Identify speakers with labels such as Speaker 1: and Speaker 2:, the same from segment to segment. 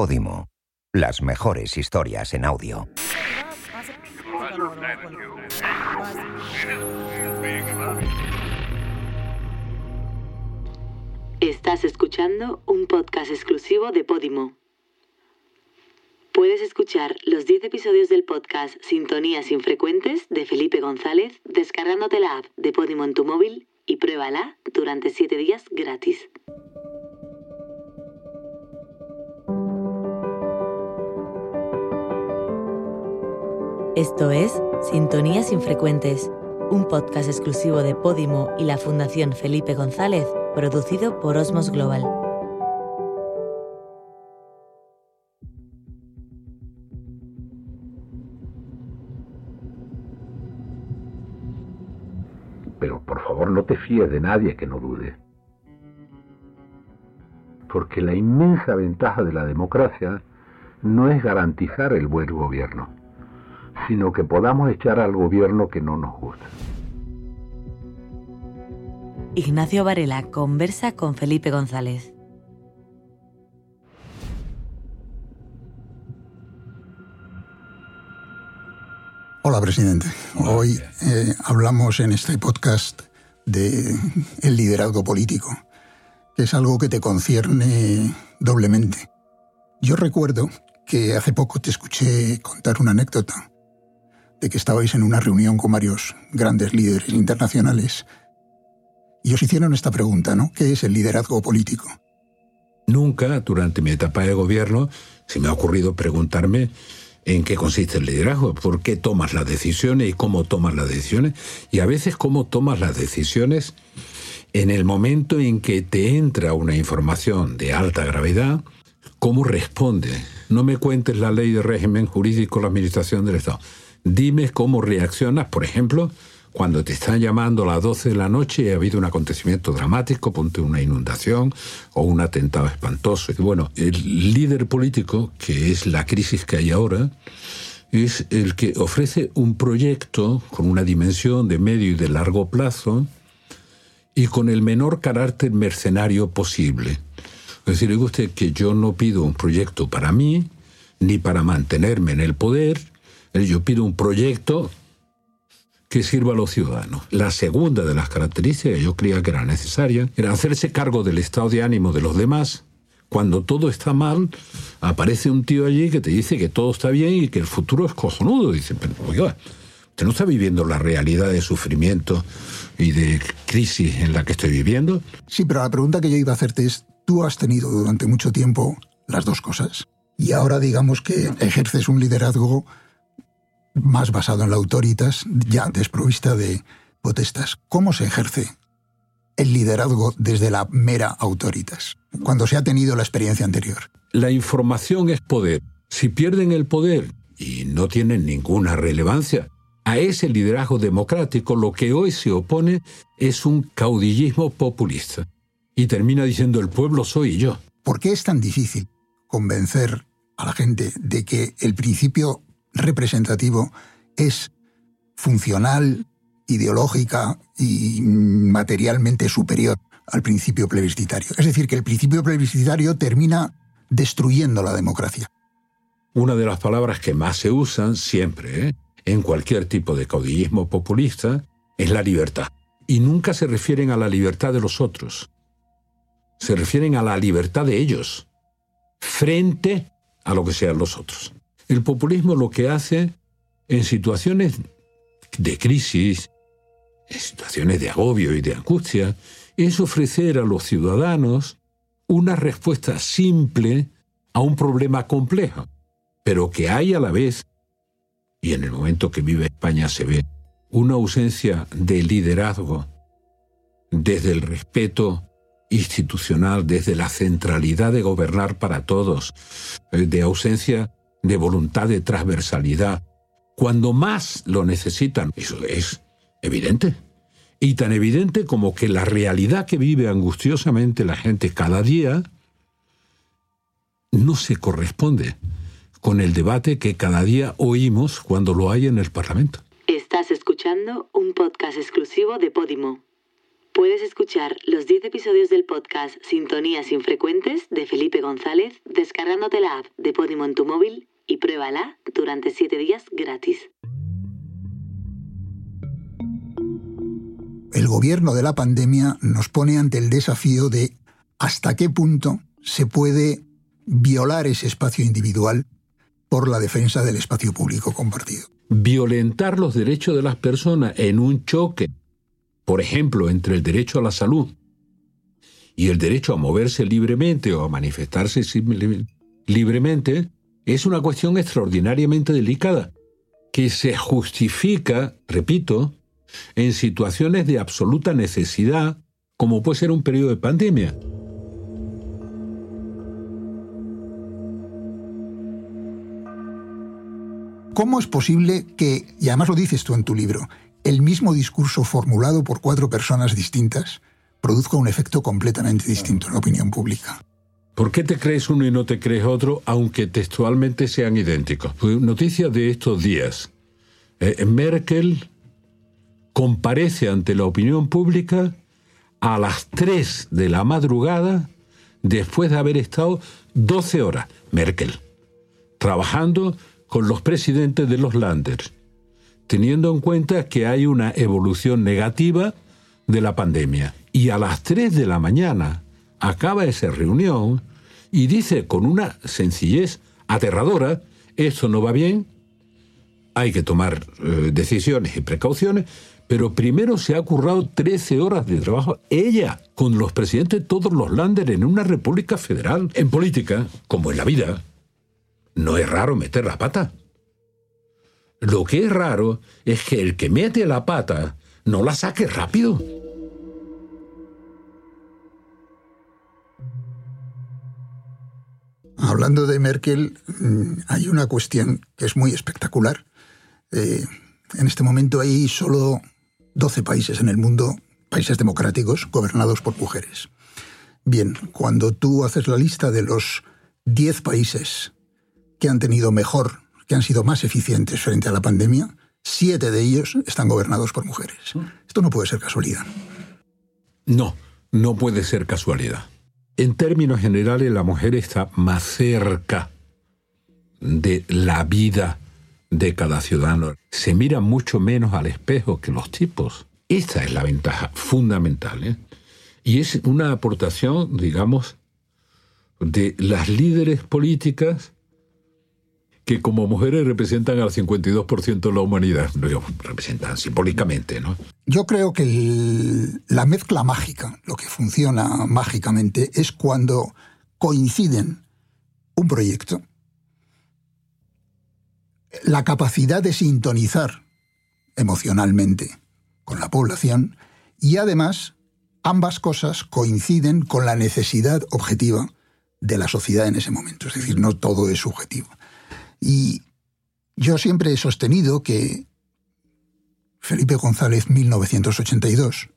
Speaker 1: Podimo. Las mejores historias en audio.
Speaker 2: Estás escuchando un podcast exclusivo de Podimo. Puedes escuchar los 10 episodios del podcast Sintonías Infrecuentes de Felipe González descargándote la app de Podimo en tu móvil y pruébala durante 7 días gratis. Esto es Sintonías Infrecuentes, un podcast exclusivo de Podimo y la Fundación Felipe González, producido por Osmos Global.
Speaker 3: Pero por favor no te fíes de nadie que no dude. Porque la inmensa ventaja de la democracia no es garantizar el buen gobierno sino que podamos echar al gobierno que no nos gusta.
Speaker 2: Ignacio Varela conversa con Felipe González.
Speaker 4: Hola, presidente. Hoy eh, hablamos en este podcast de el liderazgo político, que es algo que te concierne doblemente. Yo recuerdo que hace poco te escuché contar una anécdota de que estabais en una reunión con varios grandes líderes internacionales y os hicieron esta pregunta, ¿no? ¿Qué es el liderazgo político?
Speaker 3: Nunca durante mi etapa de gobierno se me ha ocurrido preguntarme en qué consiste el liderazgo, por qué tomas las decisiones y cómo tomas las decisiones, y a veces cómo tomas las decisiones en el momento en que te entra una información de alta gravedad, cómo responde. No me cuentes la ley de régimen jurídico la administración del Estado. Dime cómo reaccionas, por ejemplo, cuando te están llamando a las 12 de la noche y ha habido un acontecimiento dramático, ponte una inundación o un atentado espantoso. Bueno, el líder político, que es la crisis que hay ahora, es el que ofrece un proyecto con una dimensión de medio y de largo plazo y con el menor carácter mercenario posible. Es decir, usted que yo no pido un proyecto para mí, ni para mantenerme en el poder, yo pido un proyecto que sirva a los ciudadanos. La segunda de las características yo creía que era necesaria era hacerse cargo del estado de ánimo de los demás. Cuando todo está mal, aparece un tío allí que te dice que todo está bien y que el futuro es cojonudo. Dice, pero oiga, usted no está viviendo la realidad de sufrimiento y de crisis en la que estoy viviendo.
Speaker 4: Sí, pero la pregunta que yo iba a hacerte es, tú has tenido durante mucho tiempo las dos cosas. Y ahora digamos que ejerces un liderazgo más basado en la autoritas, ya desprovista de potestas. ¿Cómo se ejerce el liderazgo desde la mera autoritas, cuando se ha tenido la experiencia anterior?
Speaker 3: La información es poder. Si pierden el poder y no tienen ninguna relevancia, a ese liderazgo democrático lo que hoy se opone es un caudillismo populista. Y termina diciendo el pueblo soy yo.
Speaker 4: ¿Por qué es tan difícil convencer a la gente de que el principio representativo es funcional, ideológica y materialmente superior al principio plebiscitario. Es decir, que el principio plebiscitario termina destruyendo la democracia.
Speaker 3: Una de las palabras que más se usan siempre, ¿eh? en cualquier tipo de caudillismo populista, es la libertad. Y nunca se refieren a la libertad de los otros. Se refieren a la libertad de ellos, frente a lo que sean los otros. El populismo lo que hace en situaciones de crisis, en situaciones de agobio y de angustia, es ofrecer a los ciudadanos una respuesta simple a un problema complejo, pero que hay a la vez, y en el momento que vive España se ve, una ausencia de liderazgo desde el respeto institucional, desde la centralidad de gobernar para todos, eh, de ausencia de voluntad de transversalidad, cuando más lo necesitan. Eso es evidente. Y tan evidente como que la realidad que vive angustiosamente la gente cada día no se corresponde con el debate que cada día oímos cuando lo hay en el Parlamento.
Speaker 2: Estás escuchando un podcast exclusivo de Podimo. Puedes escuchar los 10 episodios del podcast Sintonías Infrecuentes de Felipe González descargándote la app de Podimo en tu móvil y pruébala durante 7 días gratis.
Speaker 4: El gobierno de la pandemia nos pone ante el desafío de hasta qué punto se puede violar ese espacio individual por la defensa del espacio público compartido.
Speaker 3: Violentar los derechos de las personas en un choque, por ejemplo, entre el derecho a la salud y el derecho a moverse libremente o a manifestarse libremente, es una cuestión extraordinariamente delicada, que se justifica, repito, en situaciones de absoluta necesidad, como puede ser un periodo de pandemia.
Speaker 4: ¿Cómo es posible que, y además lo dices tú en tu libro, el mismo discurso formulado por cuatro personas distintas produzca un efecto completamente distinto en la opinión pública?
Speaker 3: ¿Por qué te crees uno y no te crees otro, aunque textualmente sean idénticos? Pues, noticia de estos días. Eh, Merkel comparece ante la opinión pública a las 3 de la madrugada después de haber estado 12 horas, Merkel, trabajando con los presidentes de los landers, teniendo en cuenta que hay una evolución negativa de la pandemia. Y a las 3 de la mañana acaba esa reunión y dice con una sencillez aterradora, esto no va bien, hay que tomar eh, decisiones y precauciones, pero primero se ha currado 13 horas de trabajo ella con los presidentes de todos los landers en una república federal. En política, como en la vida, no es raro meter la pata. Lo que es raro es que el que mete la pata no la saque rápido.
Speaker 4: Hablando de Merkel, mm, hay una cuestión que es muy espectacular. Eh, en este momento hay solo 12 países en el mundo, países democráticos, gobernados por mujeres. Bien, cuando tú haces la lista de los 10 países que han tenido mejor, que han sido más eficientes frente a la pandemia, siete de ellos están gobernados por mujeres. Esto no puede ser casualidad.
Speaker 3: No, no puede ser casualidad. En términos generales, la mujer está más cerca de la vida de cada ciudadano. Se mira mucho menos al espejo que los tipos. Esta es la ventaja fundamental. ¿eh? Y es una aportación, digamos, de las líderes políticas que como mujeres representan al 52% de la humanidad, representan simbólicamente, ¿no?
Speaker 4: Yo creo que la mezcla mágica, lo que funciona mágicamente, es cuando coinciden un proyecto, la capacidad de sintonizar emocionalmente con la población y además ambas cosas coinciden con la necesidad objetiva de la sociedad en ese momento. Es decir, no todo es subjetivo. Y yo siempre he sostenido que Felipe González, 1982,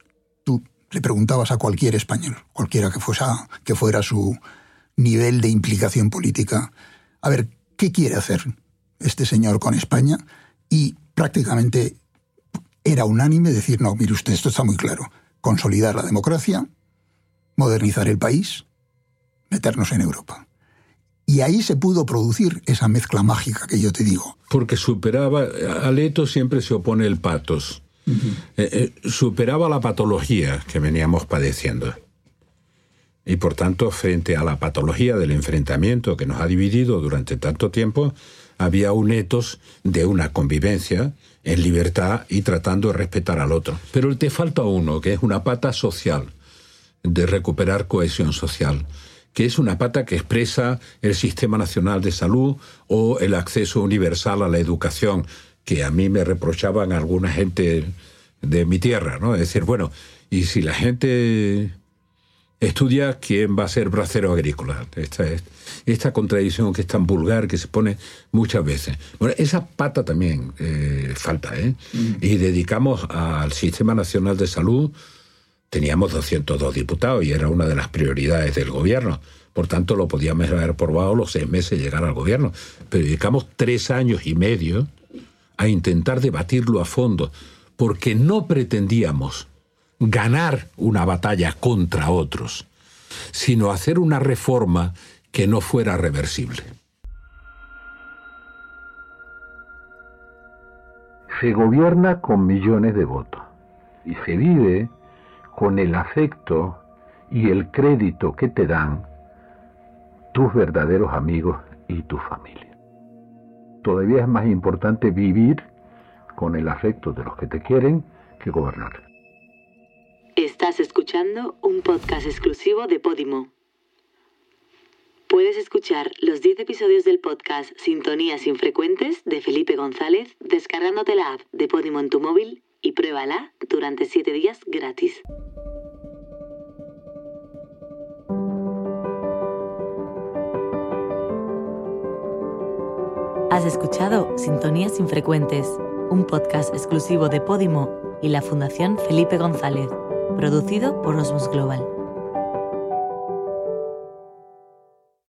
Speaker 4: tú le preguntabas a cualquier español, cualquiera que, fuera, que fuera su nivel de implicación política, a ver, ¿qué quiere hacer este señor con España? Y prácticamente era unánime decir, no, mire usted, esto está muy claro, consolidar la democracia, modernizar el país, meternos en Europa. Y ahí se pudo producir esa mezcla mágica que yo te digo.
Speaker 3: Porque superaba, al eto siempre se opone el patos. Eh, eh, superaba la patología que veníamos padeciendo. Y por tanto, frente a la patología del enfrentamiento que nos ha dividido durante tanto tiempo, había un etos de una convivencia en libertad y tratando de respetar al otro. Pero te falta uno, que es una pata social, de recuperar cohesión social que es una pata que expresa el Sistema Nacional de Salud o el acceso universal a la educación, que a mí me reprochaban alguna gente de mi tierra, ¿no? Es decir, bueno, y si la gente estudia, ¿quién va a ser bracero agrícola? Esta, esta contradicción que es tan vulgar que se pone muchas veces. Bueno, esa pata también eh, falta, ¿eh? Mm. Y dedicamos al Sistema Nacional de Salud teníamos 202 diputados y era una de las prioridades del gobierno. Por tanto, lo podíamos haber probado los seis meses llegar al gobierno. Pero dedicamos tres años y medio a intentar debatirlo a fondo, porque no pretendíamos ganar una batalla contra otros, sino hacer una reforma que no fuera reversible. Se gobierna con millones de votos y se vive con el afecto y el crédito que te dan tus verdaderos amigos y tu familia. Todavía es más importante vivir con el afecto de los que te quieren que gobernar.
Speaker 2: Estás escuchando un podcast exclusivo de Podimo. Puedes escuchar los 10 episodios del podcast Sintonías Infrecuentes de Felipe González descargándote la app de Podimo en tu móvil y pruébala durante 7 días gratis. Has escuchado Sintonías Infrecuentes, un podcast exclusivo de Podimo y la Fundación Felipe González, producido por Osmos Global.